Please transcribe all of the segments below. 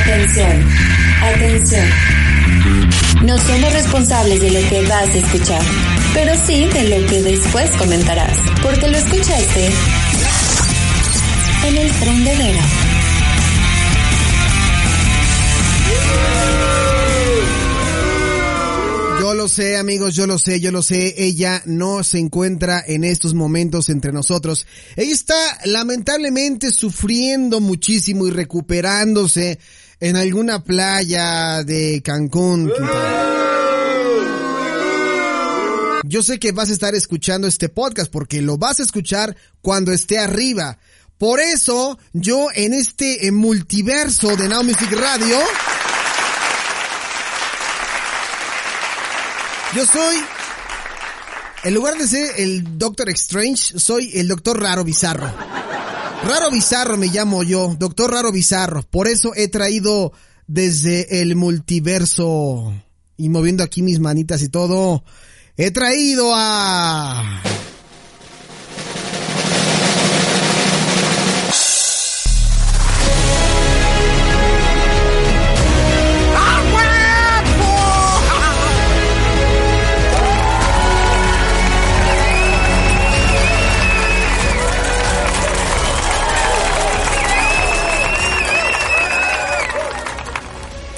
Atención, atención. No somos responsables de lo que vas a escuchar, pero sí de lo que después comentarás, porque lo escuchaste en el tren de Vera. Lo sé, amigos, yo lo sé, yo lo sé. Ella no se encuentra en estos momentos entre nosotros. Ella está lamentablemente sufriendo muchísimo y recuperándose en alguna playa de Cancún. Yo sé que vas a estar escuchando este podcast porque lo vas a escuchar cuando esté arriba. Por eso, yo en este eh, multiverso de Now Music Radio, yo soy, en lugar de ser el Doctor Strange, soy el Doctor Raro Bizarro. Raro Bizarro me llamo yo, Doctor Raro Bizarro. Por eso he traído desde el multiverso y moviendo aquí mis manitas y todo, he traído a...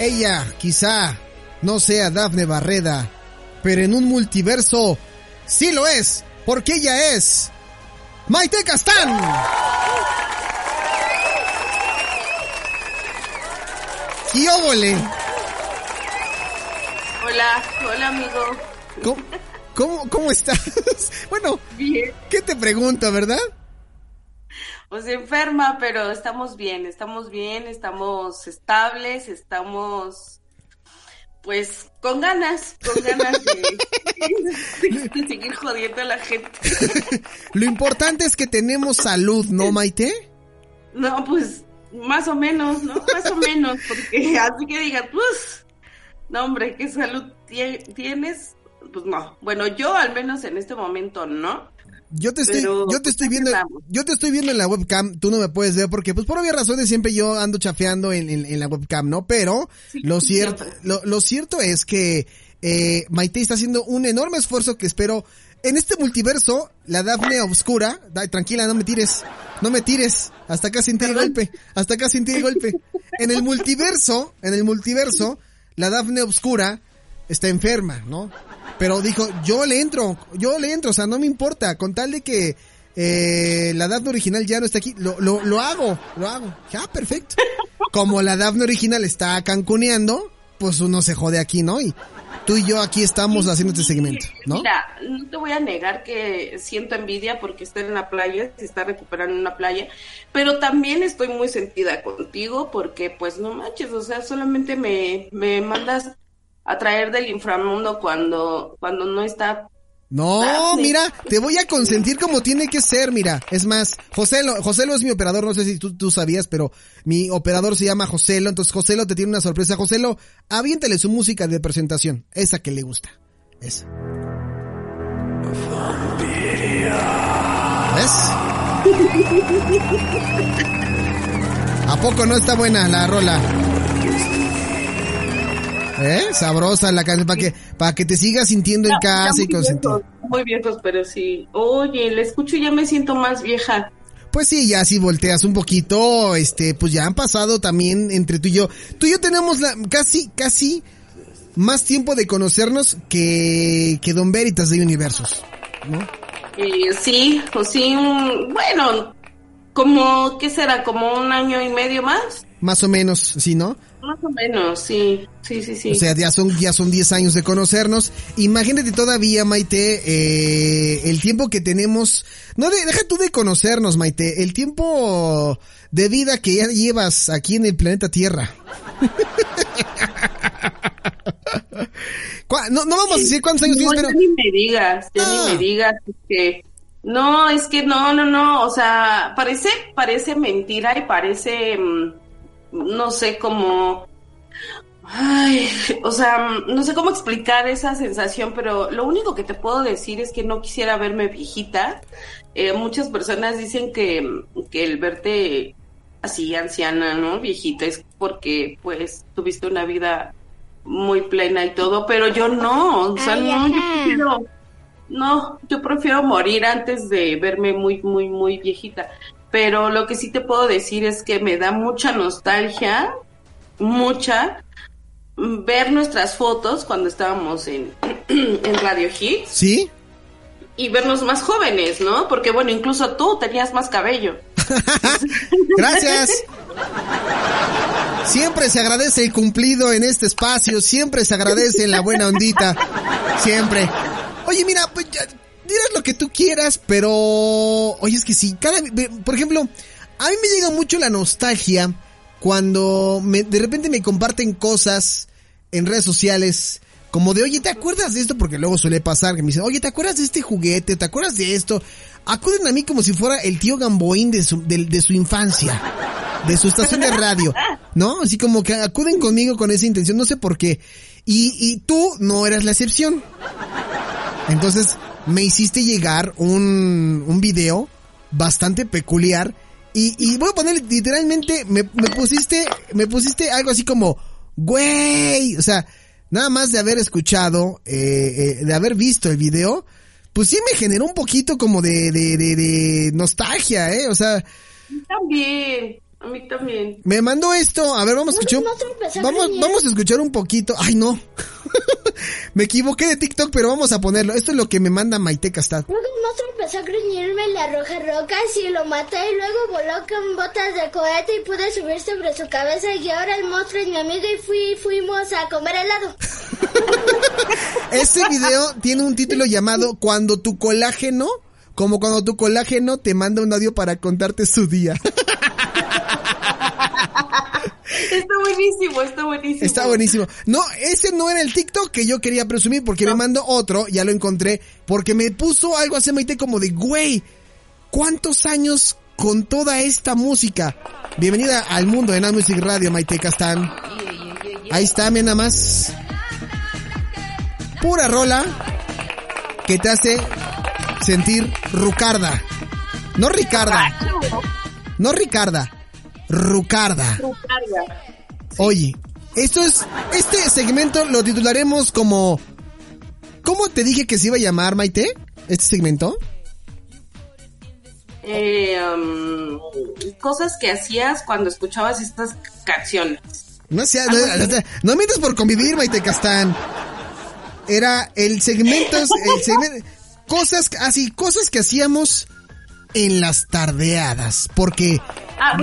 Ella quizá no sea Dafne Barreda, pero en un multiverso sí lo es, porque ella es Maite Castán. ¡Qué óvole! Hola, hola amigo. ¿Cómo, cómo, cómo estás? bueno, Bien. ¿qué te pregunto, verdad? Pues enferma, pero estamos bien, estamos bien, estamos estables, estamos pues con ganas, con ganas de, seguir jodiendo a la gente. Lo importante es que tenemos salud, ¿no, Maite? No, pues más o menos, ¿no? Más o menos, porque así que digan, pues, no hombre, ¿qué salud tie- tienes? Pues no. Bueno, yo al menos en este momento no. Yo te estoy, Pero, yo te estoy viendo, yo te estoy viendo en la webcam, tú no me puedes ver porque, pues por obvias razones siempre yo ando chafeando en, en- en la webcam, ¿no? Pero Sí, lo cierto, lo, lo cierto es que eh, Maite está haciendo un enorme esfuerzo que espero en este multiverso, la Dafne Obscura, da- tranquila, no me tires, no me tires, hasta acá sentí el golpe, hasta acá sentí el golpe. En el multiverso, en el multiverso, la Dafne Obscura está enferma, ¿no? Pero dijo, yo le entro, yo le entro, o sea, no me importa, con tal de que eh, la Daphne original ya no está aquí, lo, lo, lo hago, lo hago. Ya, perfecto. Como la Daphne original está cancuneando, pues uno se jode aquí, ¿no? Y tú y yo aquí estamos haciendo este segmento, ¿no? Mira, no te voy a negar que siento envidia porque está en la playa, se está recuperando en una playa, pero también estoy muy sentida contigo porque pues no manches, o sea, solamente me, me mandas a traer del inframundo cuando, cuando no está No, mira, te voy a consentir como tiene que ser, mira. Es más, Joselo, Joselo es mi operador, no sé si tú, tú sabías, pero mi operador se llama Joselo, entonces Joselo te tiene una sorpresa. Joselo, aviéntale su música de presentación, esa que le gusta. Esa. ¿Ves? ¿A poco no está buena la rola? ¿Eh? Sabrosa la canción para que, para que te sigas sintiendo en casa y viejos, muy viejos, pero sí. Oye, le escucho y ya me siento más vieja. Pues sí, ya si volteas un poquito, este, pues ya han pasado también entre tú y yo. Tú y yo tenemos la, casi, casi más tiempo de conocernos que, que Don Veritas de Universos, ¿no? Eh, sí, o sí, mm, bueno, como, ¿qué será? Como un año y medio más. Más o menos, ¿sí, no? Más o menos, sí, sí, sí, sí. O sea, ya son, ya son 10 años de conocernos. Imagínate todavía, Maite, eh, el tiempo que tenemos, no, de, deja tú de conocernos, Maite, el tiempo de vida que ya llevas aquí en el planeta Tierra. no, no vamos a decir cuántos años tienes, pero... ni me digas, ya ni me ah. digas, que... No, es que no, no, no, o sea, parece, parece mentira y parece, mm, no sé, como, ay, o sea, no sé cómo explicar esa sensación, pero lo único que te puedo decir es que no quisiera verme viejita. Eh, muchas personas dicen que, que el verte así anciana, ¿no? Viejita es porque, pues, tuviste una vida muy plena y todo, pero yo no, o sea, no, yo prefiero, no, yo prefiero morir antes de verme muy, muy, muy viejita. Pero lo que sí te puedo decir es que me da mucha nostalgia, mucha, ver nuestras fotos cuando estábamos en, en Radio Hits. ¿Sí? Y vernos más jóvenes, ¿no? Porque bueno, incluso tú tenías más cabello. Gracias. Siempre se agradece el cumplido en este espacio, siempre se agradece la buena ondita, siempre. Oye, mira, pues ya, que tú quieras, pero, oye, es que sí, cada, por ejemplo, a mí me llega mucho la nostalgia cuando me, de repente me comparten cosas en redes sociales como de, oye, ¿te acuerdas de esto? Porque luego suele pasar que me dicen, oye, ¿te acuerdas de este juguete? ¿Te acuerdas de esto? Acuden a mí como si fuera el tío Gamboín de su, de, su infancia, de su estación de radio, ¿no? Así como que acuden conmigo con esa intención, no sé por qué. Y, y tú no eras la excepción. Entonces, me hiciste llegar un, un video bastante peculiar y, y voy a poner literalmente, me, me pusiste, me pusiste algo así como, güey, o sea, nada más de haber escuchado, eh, eh, de haber visto el video, pues sí me generó un poquito como de, de, de, nostalgia, ¿eh? O sea... También. A mí también. Me mandó esto, a ver, vamos a escuchar. vamos, vamos a escuchar un poquito. Ay, no. me equivoqué de TikTok, pero vamos a ponerlo. Esto es lo que me manda Maite Castad. Luego el monstruo empezó a gruñirme la roja roca y lo maté y luego voló con botas de cohete y pude subir sobre su cabeza y ahora el monstruo es mi amigo y fui, fuimos a comer helado. este video tiene un título llamado Cuando tu colágeno, como cuando tu colágeno te manda un audio para contarte su día. Está buenísimo, está buenísimo. Está buenísimo. No, ese no era el TikTok que yo quería presumir porque me mandó otro, ya lo encontré, porque me puso algo así, Maite, como de, güey, ¿cuántos años con toda esta música? Bienvenida al mundo de Music Radio, Maite Castán. Ahí está, mira nada más. Pura rola que te hace sentir Rucarda. No Ricarda. No Ricarda. Rucarda. Oye, esto es, este segmento lo titularemos como, ¿cómo te dije que se iba a llamar, Maite? Este segmento. Eh, um, cosas que hacías cuando escuchabas estas canciones. No, no, no, mientes por convivir, Maite Castán. Era el segmento, el segmento, cosas, así, cosas que hacíamos en las tardeadas, porque ah,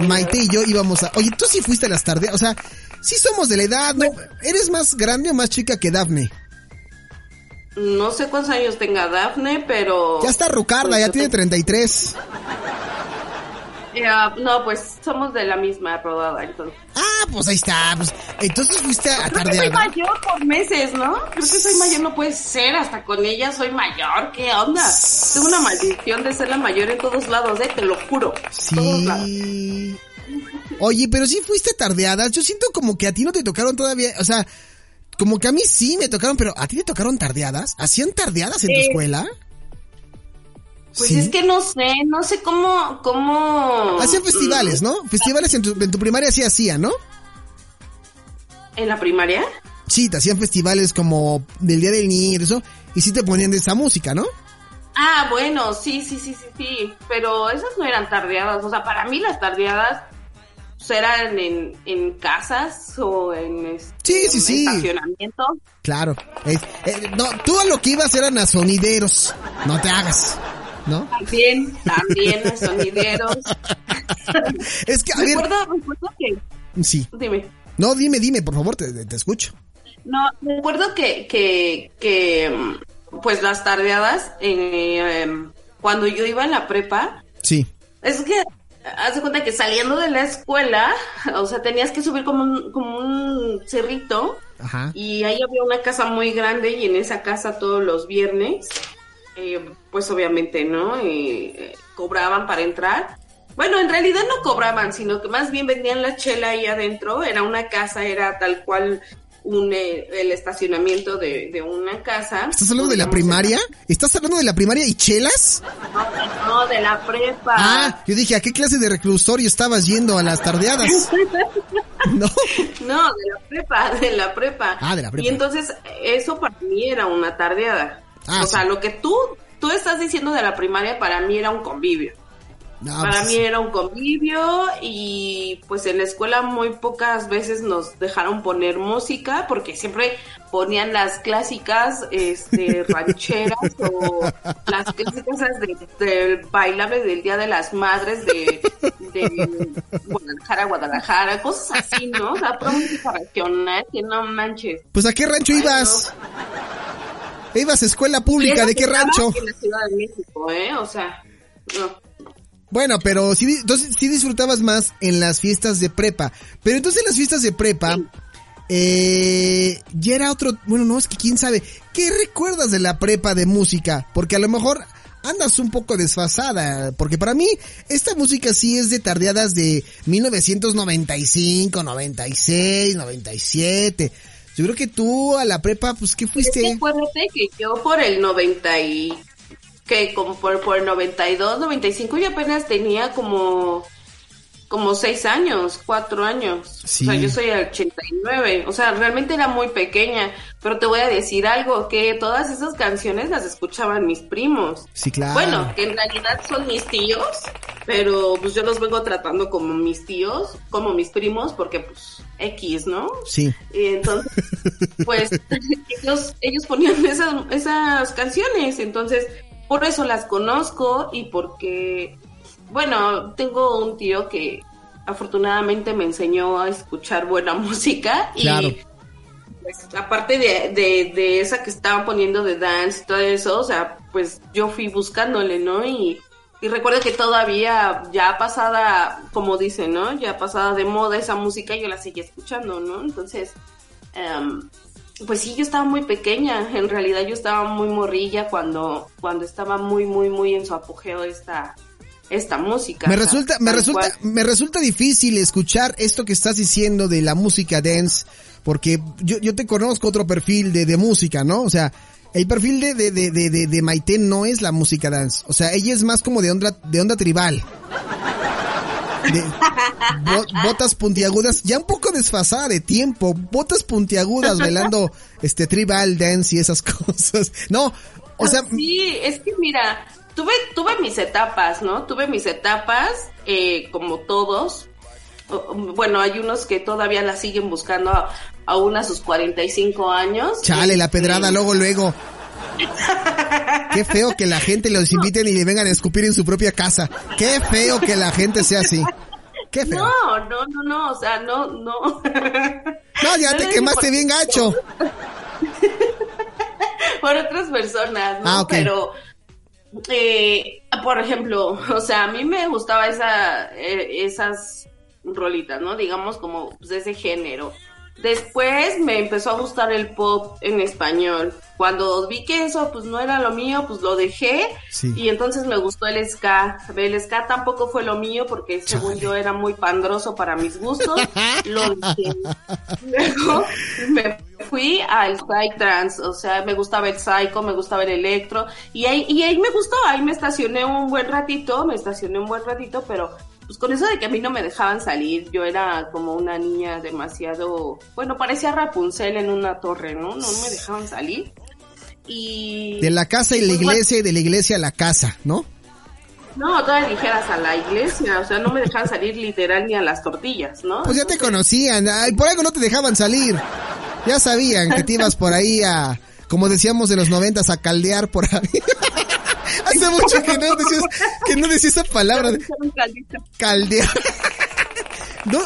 Maite y yo íbamos a... Oye, tú sí fuiste a las tardeadas, o sea, sí somos de la edad, ¿no? ¿Eres más grande o más chica que Dafne? No sé cuántos años tenga Dafne, pero... Ya está Rucarda, ya tiene 33 no, pues somos de la misma rodada, entonces. Ah, pues ahí está. Pues, entonces fuiste a Creo que soy mayor por meses, ¿no? Creo que soy mayor, no puede ser. Hasta con ella soy mayor. ¿Qué onda? Tengo una maldición de ser la mayor en todos lados, ¿eh? Te lo juro. Sí. Oye, pero sí fuiste tardeadas. Yo siento como que a ti no te tocaron todavía. O sea, como que a mí sí me tocaron, pero ¿a ti te tocaron tardeadas? ¿Hacían tardeadas en tu escuela? Pues es que no sé, no sé cómo, cómo... Hacían festivales, ¿no? Festivales en tu, en tu primaria sí hacían, ¿no? ¿En la primaria? Sí, te hacían festivales como del Día del Niño y eso, y sí te ponían de esa música, ¿no? Ah, bueno, sí, sí, sí, sí, sí, pero esas no eran tardeadas, o sea, para mí las tardeadas pues, eran en, en casas o en, este, sí, sí, estacionamiento. Claro, eh, no, tú a lo que ibas eran a sonideros, no te hagas. ¿No? También, también los sonideros. es que, a ver... Recuerdo, recuerdo que... Sí. Dime. No, dime, dime, por favor, te, te escucho. No, recuerdo que, que, que pues las tardeadas, eh, cuando yo iba en la prepa, sí. es que haz de cuenta que saliendo de la escuela, o sea, tenías que subir como un, como un cerrito Ajá. y ahí había una casa muy grande y en esa casa todos los viernes, eh, pues obviamente, ¿no? Eh, cobraban para entrar. Bueno, en realidad no cobraban, sino que más bien vendían la chela ahí adentro. Era una casa, era tal cual un, eh, el estacionamiento de, de, una casa. ¿Estás hablando de la primaria? ¿Estás hablando de la primaria y chelas? No, no, de la prepa. Ah, yo dije, ¿a qué clase de reclusorio estabas yendo a las tardeadas? no. No, de la prepa, de la prepa. Ah, de la prepa. Y entonces, eso para mí era una tardeada. Ah, o sí. sea, lo que tú, tú estás diciendo de la primaria, para mí era un convivio. No, Para pues, mí era un convivio y pues en la escuela muy pocas veces nos dejaron poner música porque siempre ponían las clásicas este, rancheras o las clásicas de, del bailable del Día de las Madres de, de Guadalajara, Guadalajara, cosas así, ¿no? O sea, música regional que no manches. Pues ¿a qué rancho Ay, ibas? ¿Ibas a escuela pública? ¿De qué rancho? En la Ciudad de México, ¿eh? O sea, no. Bueno, pero sí, entonces sí disfrutabas más en las fiestas de prepa. Pero entonces en las fiestas de prepa, Sí. eh, ya era otro, bueno, no, es que quién sabe, ¿qué recuerdas de la prepa de música? Porque a lo mejor andas un poco desfasada, porque para mí esta música sí es de tardeadas de 1995, 96, 97. Yo creo que tú a la prepa, pues, ¿qué Es que fuiste? acuérdate que yo por el 90 y... que como por, por el 92, 95 yo apenas tenía como como seis años, cuatro años. Sí. O sea, yo soy el 89. O sea, realmente era muy pequeña. Pero te voy a decir algo, que todas esas canciones las escuchaban mis primos. Sí, claro. Bueno, que en realidad son mis tíos, pero pues yo los vengo tratando como mis tíos, como mis primos, porque pues X, ¿no? Sí. Y entonces, pues ellos, ellos ponían esas, esas canciones, entonces por eso las conozco y porque, bueno, tengo un tío que afortunadamente me enseñó a escuchar buena música y Claro. pues aparte de, de, de esa que estaban poniendo de dance y todo eso, o sea, pues yo fui buscándole, ¿no? Y, y recuerdo que todavía ya pasada, como dicen, ¿no? Ya pasada de moda esa música, yo la seguía escuchando, ¿no? Entonces, em, pues sí, yo estaba muy pequeña, en realidad yo estaba muy morrilla cuando, cuando estaba muy, muy, muy en su apogeo esta, esta música. Me resulta, me resulta, cual. me resulta difícil escuchar esto que estás diciendo de la música dance, porque yo, yo te conozco otro perfil de, de música, ¿no? O sea, el perfil de, de, de, de, de, Maite no es la música dance. O sea, ella es más como de onda, de onda tribal. De bo- botas puntiagudas, ya un poco desfasada de tiempo, botas puntiagudas bailando este tribal dance y esas cosas. No, o sea, Sí, es que mira, tuve, tuve mis etapas, ¿no? Tuve mis etapas, eh, como todos. Bueno, hay unos que todavía la siguen buscando a- aún a sus 45 años. Chale, la pedrada luego, luego. Qué feo que la gente los inviten y le vengan a escupir en su propia casa. Qué feo que la gente sea así. Qué feo. No, no, no, no, o sea, no, no. No, ya No te quemaste bien gacho. por otras personas, ¿no? Ah, ok. Pero, eh, por ejemplo, o sea, a mí me gustaba esa, eh, esas rolitas, ¿no? Digamos como pues, de ese género. Después me empezó a gustar el pop en español. Cuando vi que eso pues no era lo mío, pues lo dejé Sí. y entonces me gustó el ska. El ska tampoco fue lo mío porque según Chale. yo era muy pandroso para mis gustos. lo dejé. Luego me fui al psytrance, o sea, me gustaba el psycho, me gustaba el electro y ahí y ahí me gustó, ahí me estacioné un buen ratito, me estacioné un buen ratito, pero pues con eso de que a mí no me dejaban salir, yo era como una niña demasiado, bueno, parecía Rapunzel en una torre, ¿no? No me dejaban salir. Y De la casa y la Pues, iglesia y de la iglesia a la casa, ¿no? No, todas dijeras a la iglesia, o sea, no me dejaban salir literal ni a las tortillas, ¿no? Pues ya te conocían. Ay, por algo no te dejaban salir. Ya sabían que te ibas por ahí a, como decíamos de los noventas, a caldear por ahí. Hace mucho que no decías, que no decías esa palabra. De... Caldear.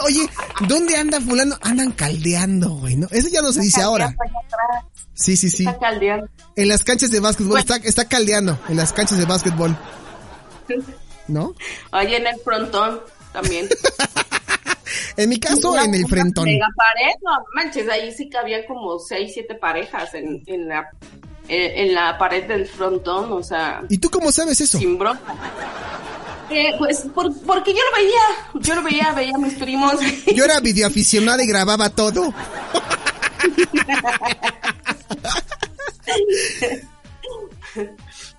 Oye, ¿dónde anda fulano? Andan caldeando, güey, ¿no? Eso ya no se dice ahora. Sí, sí, sí. Está caldeando. En las canchas de básquetbol, está, está caldeando, en las canchas de básquetbol. ¿No? Oye, en el frontón también. En mi caso, Una- en el frentón. mega pared, no manches, ahí sí cabían como seis, siete parejas en, en la eh, en la pared del frontón, o sea, ¿Y tú cómo sabes eso? sin bronca. Eh, pues por- porque yo lo veía, yo lo veía, veía a mis primos. Yo era videoaficionada y grababa todo.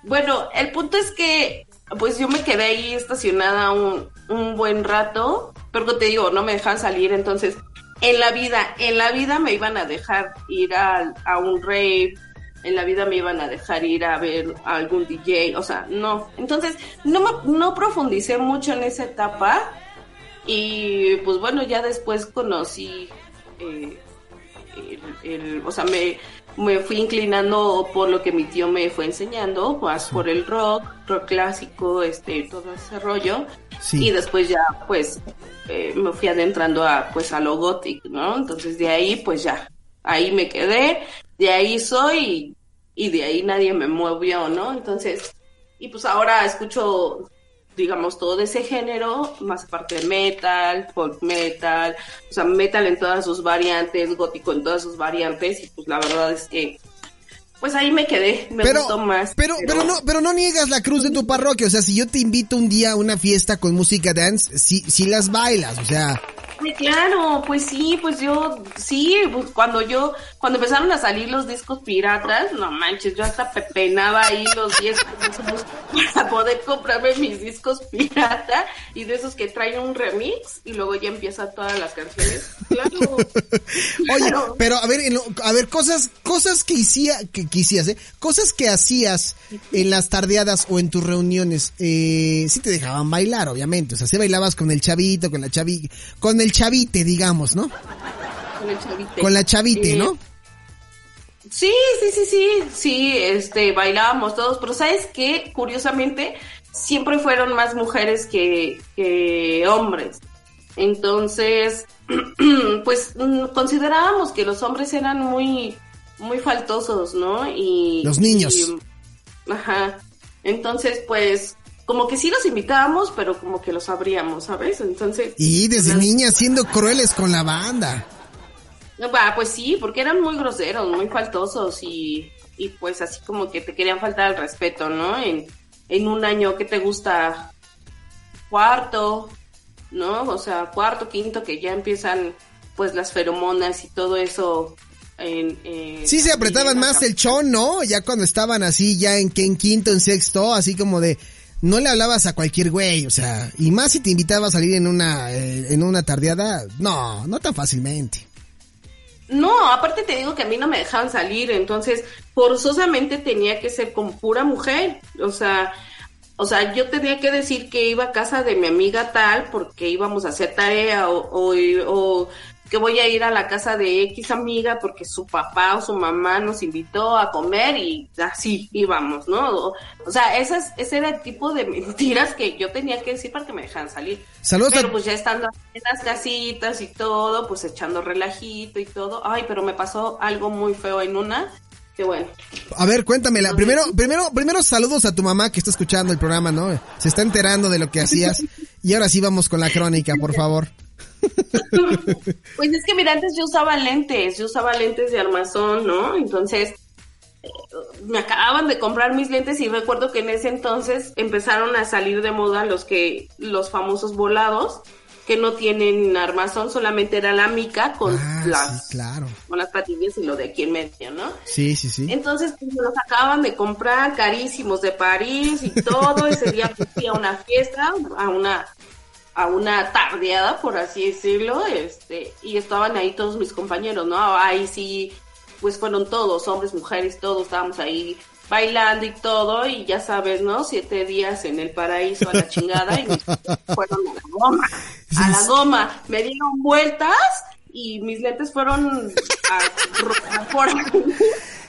Bueno, el punto es que pues yo me quedé ahí estacionada un, un buen rato, pero te digo, no me dejan salir, entonces en la vida, en la vida me iban a dejar ir a, a un rave, en la vida me iban a dejar ir a ver a algún DJ, o sea, no. Entonces, no, me- no profundicé mucho en esa etapa y pues bueno, ya después conocí eh, el, el- o sea, me, me fui inclinando por lo que mi tío me fue enseñando, más por el rock, rock clásico, este, todo ese rollo. Sí. Y después ya, pues, eh, me fui adentrando a, pues, a lo gothic, ¿no? Entonces de ahí, pues ya, ahí me quedé, de ahí soy y, y de ahí nadie me movió, ¿no? Entonces, y pues ahora escucho, digamos, todo de ese género, más aparte de metal, folk metal, o sea, metal en todas sus variantes, gótico en todas sus variantes, y pues la verdad es que, pues ahí me quedé, me Pero, gustó más. pero, pero no, pero no niegas la cruz de tu parroquia. O sea, si yo te invito un día a una fiesta con música dance, sí, sí las bailas. O sea, Ay, claro, pues sí, pues yo, sí, pues cuando yo, cuando empezaron a salir los discos piratas, no manches, yo hasta pepenaba ahí los 10 pesos para poder comprarme mis discos pirata y de esos que traen un remix y luego ya empiezan todas las canciones. Claro. Oye, Claro. pero a ver, a ver, cosas, cosas que hacía, que, que hicías, ¿eh? Cosas que hacías en las tardeadas o en tus reuniones, eh, sí te dejaban bailar, obviamente. O sea, sí bailabas con el chavito, con la chavi, con el chavite, digamos, ¿no? Con el chavite. Con la chavite, Eh, ¿no? Sí, sí, sí, sí, sí, este, bailábamos todos, pero ¿sabes qué? Curiosamente, siempre fueron más mujeres que, que hombres. Entonces, pues mm, considerábamos que los hombres eran muy, muy faltosos, ¿no? Y Los niños. y, ajá. Entonces, pues, como que sí los invitábamos, pero como que los abríamos, ¿sabes? Entonces. Y desde niña siendo crueles con la banda. Va, pues sí, porque eran muy groseros, muy faltosos y, y pues así como que te querían faltar al respeto, ¿no? En, en un año que te gusta cuarto, ¿no? O sea, cuarto, quinto, que ya empiezan pues las feromonas y todo eso. En, en- Sí se apretaban más el chon, ¿no? Ya cuando estaban así, ya en, en quinto, en sexto, así como de, no le hablabas a cualquier güey, o sea, y más si te invitaba a salir en una, eh, en una tardeada, no, no tan fácilmente. No, aparte te digo que a mí no me dejaban salir, entonces forzosamente tenía que ser con pura mujer, o sea, o sea, yo tenía que decir que iba a casa de mi amiga tal porque íbamos a hacer tarea o, o, o que voy a ir a la casa de X amiga porque su papá o su mamá nos invitó a comer y así íbamos, ¿no? O, o sea, esas, ese era el tipo de mentiras que yo tenía que decir para que me dejaran salir. Saludos Pero a, pues ya estando en las casitas y todo, pues echando relajito y todo. Ay, pero me pasó algo muy feo en una. Que bueno. a ver, cuéntamela. Primero, primero, primero saludos a tu mamá que está escuchando el programa, ¿no? Se está enterando de lo que hacías. Y ahora sí vamos con la crónica, por favor. Pues es que mira, antes yo usaba lentes, yo usaba lentes de armazón, ¿no? Entonces, eh, me acababan de comprar mis lentes y recuerdo que en ese entonces empezaron a salir de moda los que, los famosos volados, que no tienen armazón, solamente era la mica con Ah, las, sí, claro. con las patillas y lo de aquí en medio, ¿no? Sí, sí, sí. Entonces, pues, me los acaban de comprar carísimos de París y todo. Ese día fui a una fiesta, a una a una tardeada, por así decirlo, este, y estaban ahí todos mis compañeros, ¿no? Ahí sí, pues fueron todos, hombres, mujeres, todos estábamos ahí bailando y todo, y ya sabes, ¿no? Siete días en el paraíso a la chingada, y mis fueron a la goma, a la goma, me dieron vueltas, y mis lentes fueron a,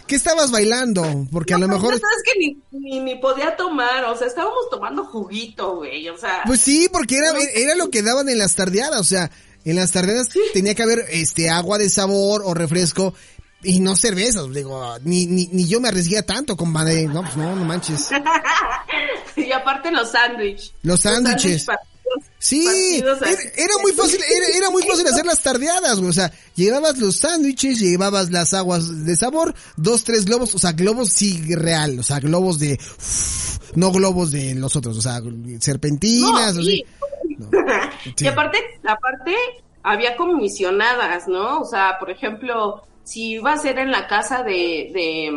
¿Qué estabas bailando? Porque a lo No, mejor... pues, es que ni, ni, ni podía tomar, o sea, estábamos tomando juguito, güey, o sea. Pues sí, porque era, era lo que daban en las tardeadas, o sea, en las tardeadas tenía que haber este agua de sabor o refresco y no cervezas, digo, ni, ni, ni yo me arriesgué tanto, compadre, no, pues no, no manches. y aparte los sándwiches. Los sándwiches. Sí, era, muy fácil, era, era muy fácil hacer las tardeadas, güey, o sea, llevabas los sándwiches, llevabas las aguas de sabor, dos, tres globos, o sea, globos sí real, o sea, globos de, no globos de los otros, o sea, serpentinas, No, así. sí. Sí. Y aparte, aparte, había comisionadas, ¿no? O sea, por ejemplo, si iba a ser en la casa de, de,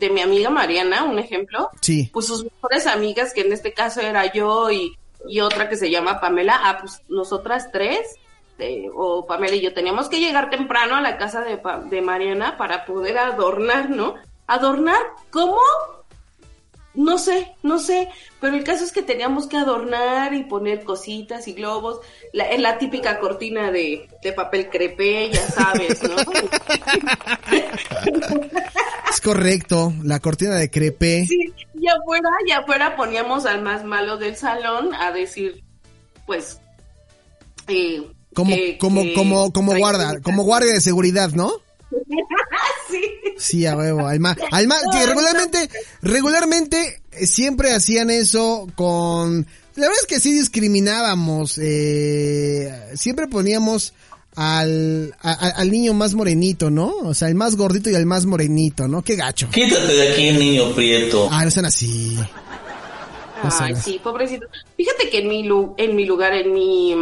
de mi amiga Mariana, un ejemplo, Sí. pues sus mejores amigas, que en este caso era yo y, y otra que se llama Pamela, ah, pues nosotras tres, eh, o Pamela y yo, teníamos que llegar temprano a la casa de, de Mariana para poder adornar, ¿no? ¿Adornar? ¿Cómo? No sé, no sé, pero el caso es que teníamos que adornar y poner cositas y globos, la, en la típica cortina de, de papel crepé, ya sabes, ¿no? Es correcto, la cortina de crepe. Sí, y afuera, y afuera poníamos al más malo del salón a decir, pues, eh, Como, que- como, que- como, como guarda, como guardia de seguridad, ¿no? sí. A huevo, alma, alma, que regularmente, regularmente eh, siempre hacían eso con, la verdad es que sí discriminábamos, eh, siempre poníamos al, a- al niño más morenito, ¿no? O sea, el más gordito y el más morenito, ¿no? Qué gacho. Quítate de aquí, niño prieto. Ah, no sean así. No Ay, sí, pobrecito. Fíjate que en mi, lu- en mi lugar, en mi,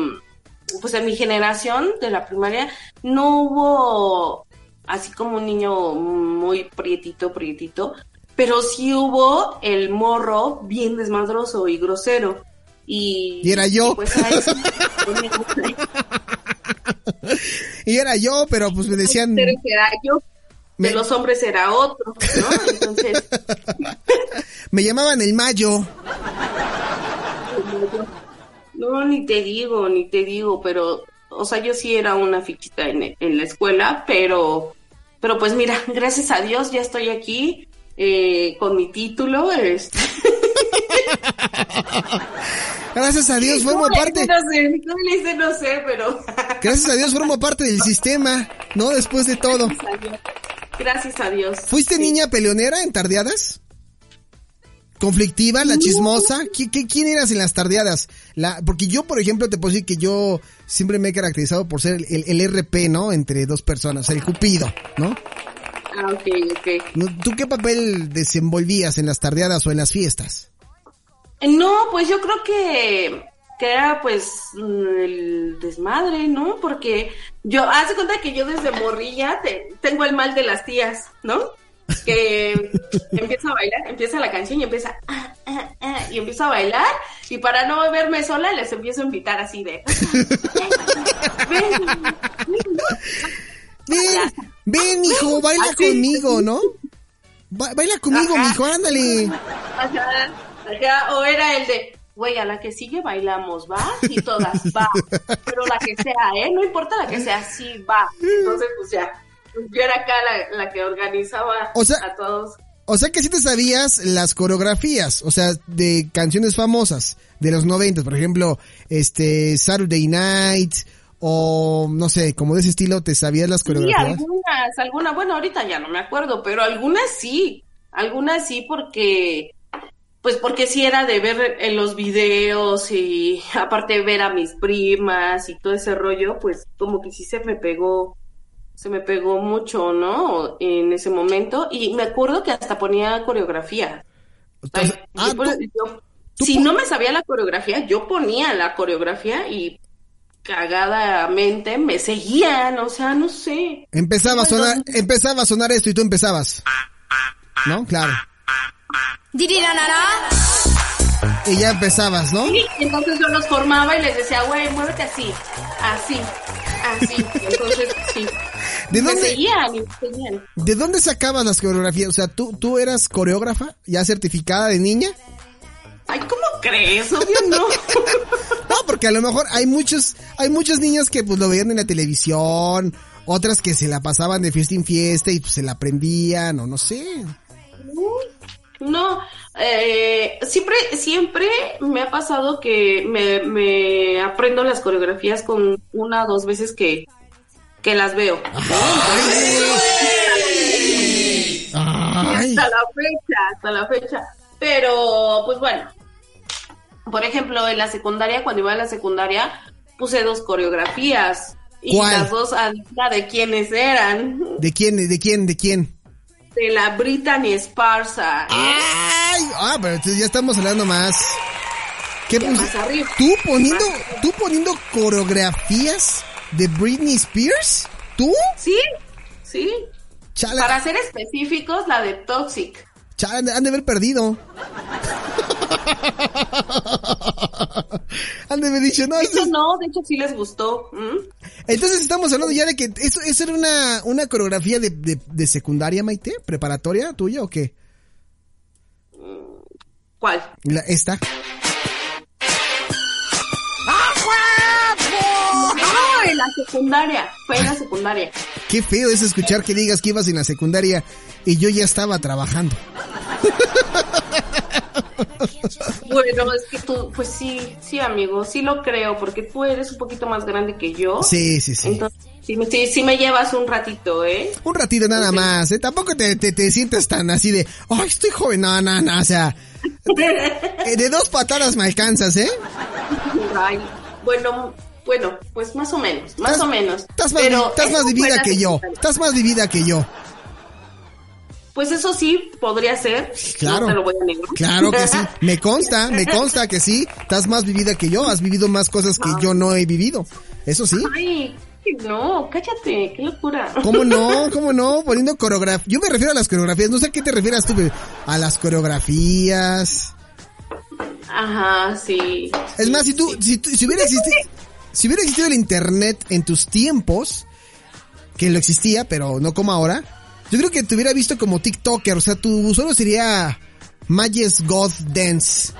pues en mi generación de la primaria, no hubo así como un niño muy prietito, prietito, pero sí hubo el morro bien desmadroso y grosero. Y, Y era yo. y pues a eso- Y era yo, pero pues me decían, era yo. Me- De los hombres era otro, ¿no? Entonces, me llamaban el mayo. No, ni te digo, ni te digo, pero, o sea, yo sí era una fichita en, en la escuela, pero, pero pues mira, gracias a Dios ya estoy aquí eh, con mi título. Este. Gracias a Dios formo ¿Cómo le parte? No sé, ¿cómo le hice? No sé, pero gracias a Dios formo parte del sistema, ¿no? Después de todo. gracias a Dios. ¿Fuiste Sí. niña peleonera en tardeadas? ¿Conflictiva, la chismosa? ¿Qui- qui- ¿Quién eras en las tardeadas? La, porque yo, por ejemplo, te puedo decir que yo siempre me he caracterizado por ser el, el RP, ¿no? Entre dos personas, el cupido, ¿no? Ah, ok, ok. ¿Tú qué papel desenvolvías en las tardeadas o en las fiestas? No, pues yo creo que, que era pues mm, el desmadre, ¿no? Porque yo, hace cuenta que yo desde morrilla te- tengo el mal de las tías, ¿no? Que empieza a bailar, empieza la canción y empieza, ah, ah, ah, y empiezo a bailar y para no verme sola les empiezo a invitar así de, ven, ven, Ven, ven, hijo, baila Así. conmigo, ¿no? Ba- baila conmigo, Ajá. mijo, ándale. Ajá, ajá, o era el de, güey, a la que sigue bailamos, ¿va? Y todas, va. Pero la que sea, ¿eh? No importa la que sea, sí, va. Entonces, pues ya, yo era acá la, la que organizaba O sea- a todos. O sea que sí te sabías las coreografías, o sea, de canciones famosas de los 90, por ejemplo, este Saturday Night o no sé, como de ese estilo, ¿te sabías las Sí, coreografías? algunas, algunas, bueno, ahorita ya no me acuerdo, pero algunas sí, algunas sí porque, pues porque sí era de ver en los videos y aparte ver a mis primas y todo ese rollo, pues como que sí se me pegó, se me pegó mucho, ¿no? En ese momento y me acuerdo que hasta ponía coreografía. Ah, Yo por- tú- yo- tú si no me sabía la coreografía, yo ponía la coreografía y cagadamente me seguían, o sea, no sé. empezaba a sonar, empezaba a sonar esto y tú empezabas. ¿No? Claro. Y ya empezabas, ¿no? Sí, entonces yo los formaba y les decía, güey, muévete así, así, así. Entonces. ¿De dónde, seguían seguían. ¿De dónde sacabas las coreografías? O sea, ¿tú, tú eras coreógrafa ya certificada de niña? Ay, ¿cómo crees? Obvio no. No, porque a lo mejor hay muchos, hay muchos niños que pues lo veían en la televisión otras que se la pasaban de fiesta en fiesta y pues, se la aprendían o no sé. No, eh, siempre, siempre me ha pasado que me, me aprendo las coreografías con una o dos veces que, que las veo. Ay. Hasta la fecha, hasta la fecha. Pero, pues bueno, por ejemplo, en la secundaria, cuando iba a la secundaria, puse dos coreografías. Y ¿Cuál? las dos adivina de quiénes eran. ¿De quién? ¿De quién? ¿De quién? De la Brittany Esparza. Ay, ah, pero ya estamos hablando más. ¿Qué Ya pus- más arriba. ¿Tú poniendo, Más- tú poniendo coreografías de Britney Spears? ¿Tú? Sí, sí. Chala, Para ser específicos, la de Toxic. chala, han de- haber perdido. han de haber dicho, no, De hecho, no, de hecho sí les gustó. ¿m? Entonces estamos hablando ya de que eso, eso era una, una coreografía de, de, de secundaria, Maite, preparatoria tuya o qué? ¿Cuál? La- esta. La secundaria. Fue en la secundaria. Qué feo es escuchar que digas que ibas en la secundaria y yo ya estaba trabajando. Bueno, es que tú, pues sí, sí, amigo, sí lo creo, porque tú eres un poquito más grande que yo. Sí, sí, sí. Entonces, sí, me- sí, sí me llevas un ratito, ¿eh? Un ratito nada más, ¿eh? Tampoco te, te, te sientes tan así de, ay, estoy joven, no, no, no, o sea, eh, de dos patadas me alcanzas, ¿eh? Ay, bueno, bueno, pues más o menos, más Estás- o menos. Estás más, Pero estás más vivida que yo, estás más vivida que yo. Pues eso sí, podría ser. Claro. No te lo voy a negar. Claro que sí, me consta, me consta que sí, estás más vivida que yo, has vivido más cosas que yo no he vivido, eso sí. Ay, no, cállate, qué locura. ¿Cómo no? ¿Cómo no? Poniendo coreografía. Yo me refiero a las coreografías. No sé a qué te refieras tú. A las coreografías. Ajá, sí. Es más, si tú, si, tú- si hubiera existido, si hubiera existido el internet en tus tiempos, que lo existía, pero no como ahora, yo creo que te hubiera visto como TikToker. O sea, tu solo sería Majes God Dance.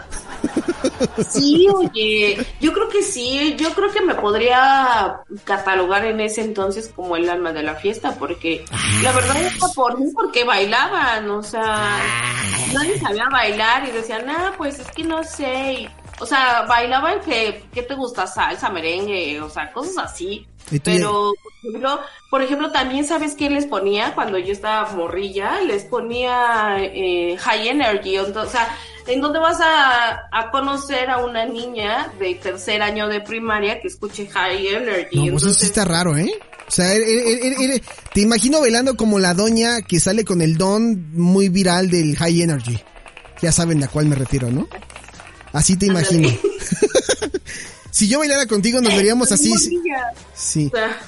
Sí, oye, yo creo que sí, yo creo que me podría catalogar en ese entonces como el alma de la fiesta, porque la verdad era por mí porque bailaban, o sea, nadie sabía bailar y decían, ah, pues es que no sé, y, o sea, bailaban que, ¿qué te gusta? Salsa, merengue, o sea, cosas así. Pero, por ejemplo, por ejemplo, también sabes qué les ponía cuando yo estaba morrilla, les ponía eh, high energy, o sea, ¿en dónde vas a, a conocer a una niña de tercer año de primaria que escuche high energy? No, pues eso sí Entonces, está raro, ¿eh? O sea, er- er- er- er- te imagino bailando como la doña que sale con el don muy viral del High Energy. Ya saben a cuál me refiero, ¿no? Así te imagino. si yo bailara contigo nos veríamos así. sí-. O sea,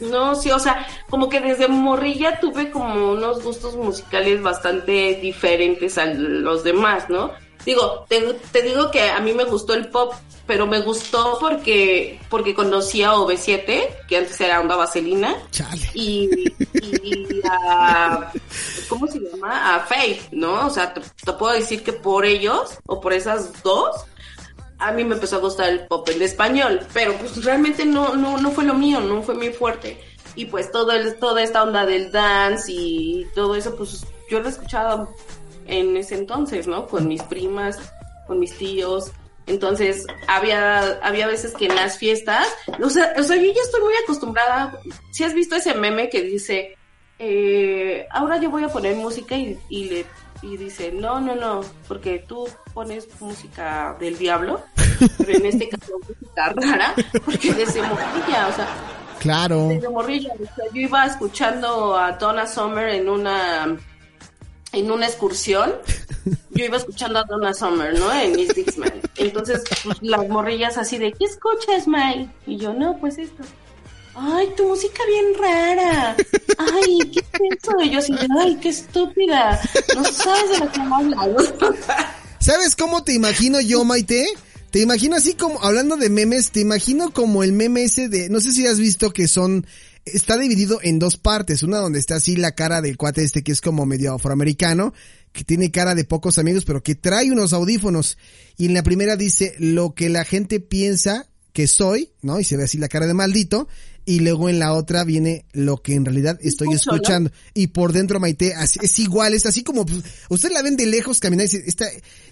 no, sí, o sea, como que desde morrilla tuve como unos gustos musicales bastante diferentes a los demás, ¿no? Digo, te, te digo que a mí me gustó el pop, pero me gustó porque porque conocí a OV7, que antes era Onda Vaselina, Chale. y, y a, ¿cómo se llama? A Faith, ¿no? O sea, te, te puedo decir que por ellos, o por esas dos, a mí me empezó a gustar el pop en español, pero pues realmente no, no, no fue lo mío, no fue muy fuerte. Y pues todo el, toda esta onda del dance y todo eso, pues yo lo escuchaba en ese entonces, ¿no? Con mis primas, con mis tíos. Entonces, había, había veces que en las fiestas, o sea, o sea, yo ya estoy muy acostumbrada. Si has visto ese meme que dice, eh, ahora yo voy a poner música y, y le y dice, no, no, no, porque tú pones música del diablo, pero en este caso música rara, porque desde morrilla, o sea, Claro. desde morrilla, o sea, yo iba escuchando a Donna Summer en una en una excursión, yo iba escuchando a Donna Summer, ¿no? En Miss Dixman. Entonces, pues, las morrillas así de, ¿qué escuchas, May? Y yo, no, pues esto. Ay, tu música bien rara. Ay, ¿qué es eso? Y yo así, ay, qué estúpida. No sabes de lo que hablas. ¿Sabes cómo te imagino yo, Maite? Te imagino así como, hablando de memes, te imagino como el meme ese de, no sé si has visto que son, está dividido en dos partes, una donde está así la cara del cuate este que es como medio afroamericano, que tiene cara de pocos amigos, pero que trae unos audífonos, y en la primera dice, lo que la gente piensa que soy, ¿no? Y se ve así la cara de maldito. Y luego en la otra viene lo que en realidad estoy Escucho, ¿no? escuchando. Y por dentro Maite así- es igual, es así como, pues, usted la ven de lejos caminar y dice, está,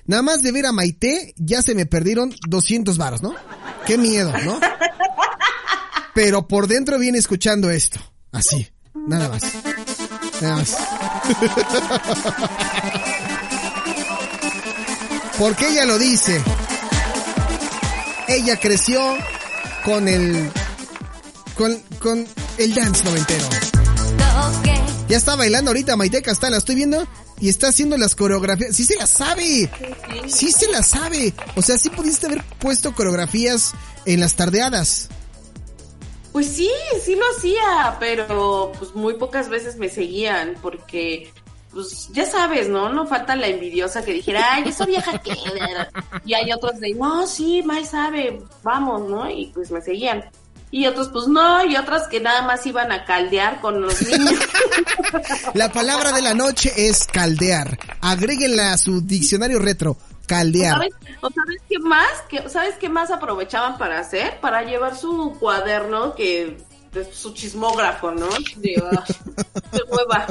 nada más de ver a Maite, ya se me perdieron 200 varos, ¿no? Qué miedo, ¿no? Pero por dentro viene escuchando esto. Así. Nada más. Nada más. Porque ella lo dice. Ella creció con el. con, con el dance noventero. Ya está bailando ahorita Maite Castán, la estoy viendo y está haciendo las coreografías. Sí se las sabe. Sí se las sabe. O sea, sí pudiste haber puesto coreografías en las tardeadas. Pues sí, sí lo hacía, pero pues muy pocas veces me seguían porque pues ya sabes, ¿no? No falta la envidiosa que dijera, ay, esa vieja que... Y hay otros de, no, sí, May sabe, vamos, ¿no? Y pues me seguían. Y otros, pues no, y otras que nada más iban a caldear con los niños. La palabra de la noche es caldear. Agréguenla a su diccionario retro. Caldear. ¿Sabes, o sabes qué más? ¿Qué- ¿Sabes qué más aprovechaban para hacer? Para llevar su cuaderno, que su chismógrafo, ¿no? Ay, qué hueva,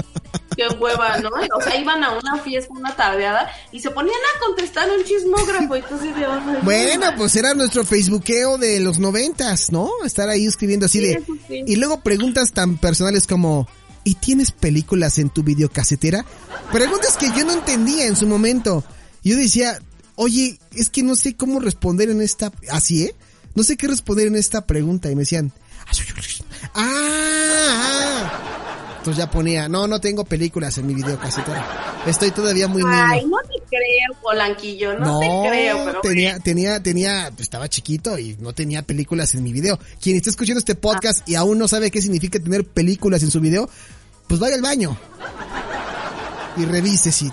qué hueva, ¿no? O sea, iban a una fiesta, una tardeada, y se ponían a contestar un chismógrafo, y entonces de, Bueno, no, pues era nuestro facebookeo de los noventas, ¿no? Estar ahí escribiendo así Sí, de... sí. Y luego preguntas tan personales como... ¿Y tienes películas en tu videocasetera? Preguntas que yo no entendía en su momento. Yo decía, oye, es que no sé cómo responder en esta... ¿Así, eh? No sé qué responder en esta pregunta. Y me decían... ¡Ah! ah". Entonces ya ponía, no, no tengo películas en mi videocasetera. Estoy todavía muy niño. Ay, no te creo, Polanquillo, no, te creo, pero... tenía, tenía, tenía, estaba chiquito y no tenía películas en mi video. Quien está escuchando este podcast y aún no sabe qué significa tener películas en su video, pues vaya al baño y revise si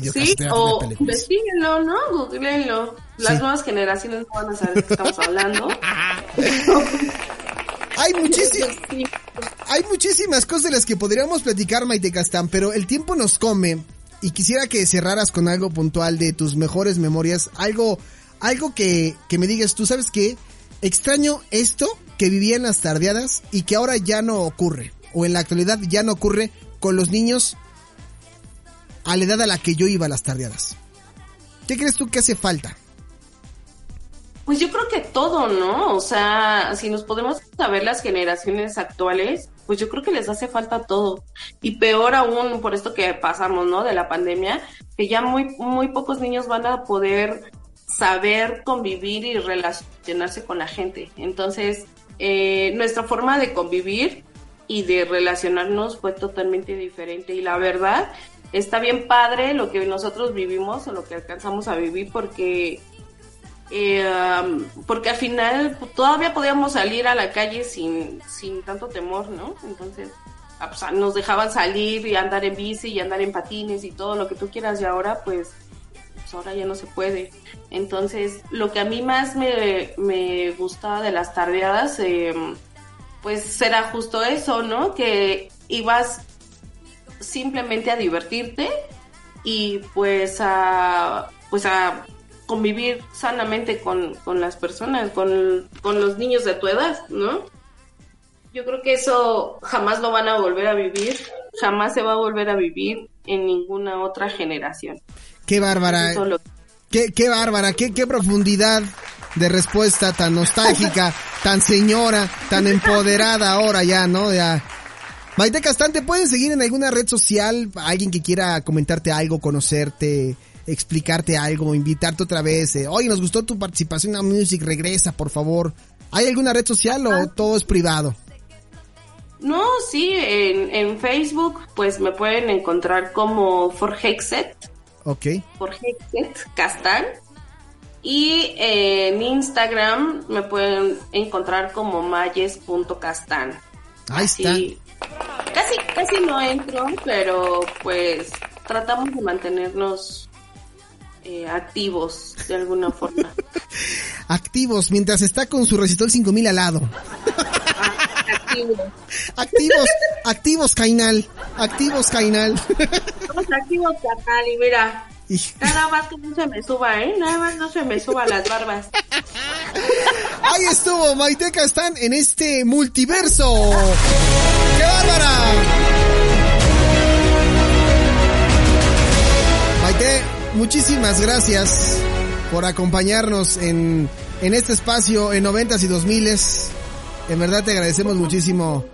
Sí, o películas. investíguenlo, ¿no? Googleenlo. Las Sí. nuevas generaciones no van a saber de qué estamos hablando. Hay muchísimas, hay muchísimas cosas de las que podríamos platicar, Maite Castán, pero el tiempo nos come y quisiera que cerraras con algo puntual de tus mejores memorias, algo, algo que, que me digas, tú sabes qué, extraño esto que vivía en las tardeadas y que ahora ya no ocurre, o en la actualidad ya no ocurre con los niños a la edad a la que yo iba a las tardeadas. ¿Qué crees tú que hace falta? Pues yo creo que todo, ¿no? O sea, si nos podemos saber las generaciones actuales, pues yo creo que les hace falta todo. Y peor aún por esto que pasamos, ¿no? De la pandemia, que ya muy, muy pocos niños van a poder saber convivir y relacionarse con la gente. Entonces, eh, nuestra forma de convivir y de relacionarnos fue totalmente diferente. Y la verdad, está bien padre lo que nosotros vivimos o lo que alcanzamos a vivir porque eh, porque al final todavía podíamos salir a la calle sin, sin tanto temor, ¿no? Entonces ah, pues, nos dejaban salir y andar en bici y andar en patines y todo lo que tú quieras y ahora pues, pues ahora ya no se puede. Entonces lo que a mí más me, me gustaba de las tardeadas eh, pues era justo eso, ¿no? Que ibas simplemente a divertirte y pues a pues a convivir sanamente con, con las personas, con, con los niños de tu edad, ¿no? Yo creo que eso jamás lo van a volver a vivir, jamás se va a volver a vivir en ninguna otra generación. Qué bárbara. Lo- Qué, qué bárbara, qué, qué profundidad de respuesta tan nostálgica, tan señora, tan empoderada ahora ya, ¿no? Ya. Maite Castán, ¿te pueden seguir en alguna red social? Alguien que quiera comentarte algo, conocerte, explicarte algo, invitarte otra vez. eh, Oye, nos gustó tu participación en Music, regresa, por favor. ¿Hay alguna red social o todo es privado? No, sí, en, en Facebook pues me pueden encontrar como Forhexet, Ok. Forhexet Castán. Y en Instagram me pueden encontrar como mayes.castán. Ahí está. Casi, casi no entro, pero pues tratamos de mantenernos eh, activos de alguna forma. Activos, mientras está con su recitol 5000 al lado. activos. Activos, activos, Cainal. Activos, Cainal. Estamos activos, carnal, y mira, nada más que no se me suba, ¿eh? Nada más no se me suba las barbas. Ahí estuvo, Maiteca están en este multiverso. ¡Qué bárbara! Maite, muchísimas gracias por acompañarnos en, en este espacio en noventas y dos miles. En verdad te agradecemos muchísimo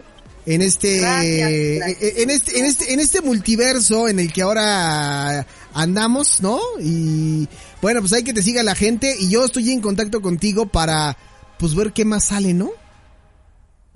en este, Gracias, en este, en este, en este multiverso en el que ahora andamos, ¿no? Y bueno, pues hay que te siga la gente y yo estoy en contacto contigo para, pues ver qué más sale, ¿no?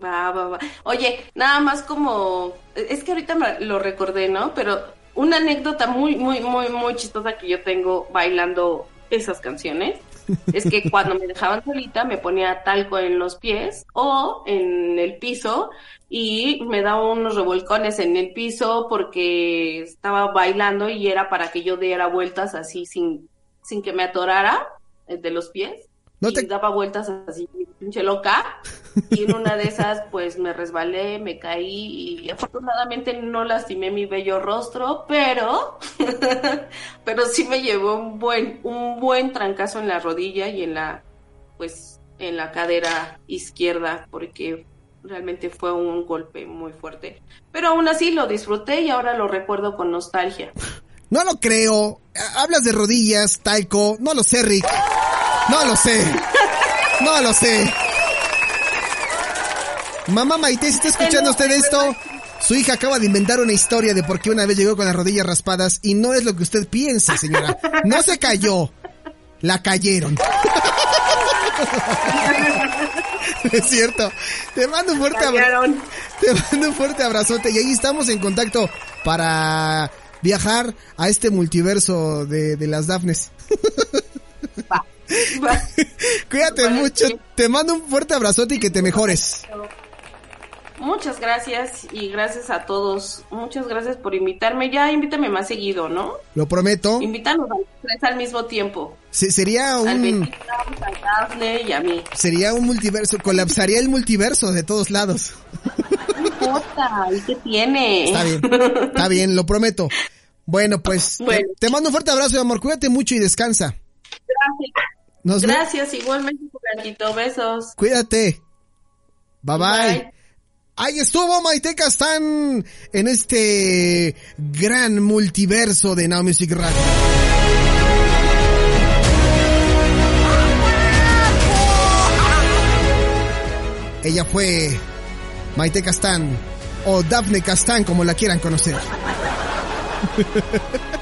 Va, va, va. Oye, nada más como, es que ahorita me lo recordé, ¿no? Pero una anécdota muy, muy, muy, muy chistosa que yo tengo bailando esas canciones es que cuando me dejaban solita me ponía talco en los pies o en el piso y me daba unos revolcones en el piso porque estaba bailando y era para que yo diera vueltas así sin, sin que me atorara eh, de los pies. No y te- daba vueltas así, pinche loca. Y en una de esas, pues me resbalé, me caí y afortunadamente no lastimé mi bello rostro, pero, pero sí me llevó un buen, un buen trancazo en la rodilla y en la, pues, en la cadera izquierda, porque realmente fue un golpe muy fuerte. Pero aún así lo disfruté y ahora lo recuerdo con nostalgia. No lo creo. Ha- Hablas de rodillas, talco. No lo sé, Rick. No lo sé. No lo sé. Mamá Maite, si está escuchando usted esto, su hija acaba de inventar una historia de por qué una vez llegó con las rodillas raspadas y no es lo que usted piensa, señora. No se cayó. La cayeron. es cierto. Te mando un fuerte abrazo. Te mando un fuerte abrazote y ahí estamos en contacto para viajar a este multiverso de, de las Dafnes. Cuídate Bueno, mucho, sí. te mando un fuerte abrazote y que te mejores. Muchas gracias y gracias a todos. Muchas gracias por invitarme. Ya invítame más seguido, ¿no? Lo prometo. Invítanos a los tres al mismo tiempo. Se- sería Al un Betita, a Dafne y a mí. sería un multiverso, colapsaría el multiverso de todos lados. No importa, ¿y qué tiene? Está bien. Está bien, lo prometo. Bueno, pues. Te, mando un fuerte abrazo, amor. Cuídate mucho y descansa. Gracias. Nos Gracias, igualmente, Juliantito. Besos. Cuídate. Bye bye. Bye. Ahí estuvo Maite Castán en este gran multiverso de Now Music Radio. Ella fue Maite Castán o Daphne Castán como la quieran conocer.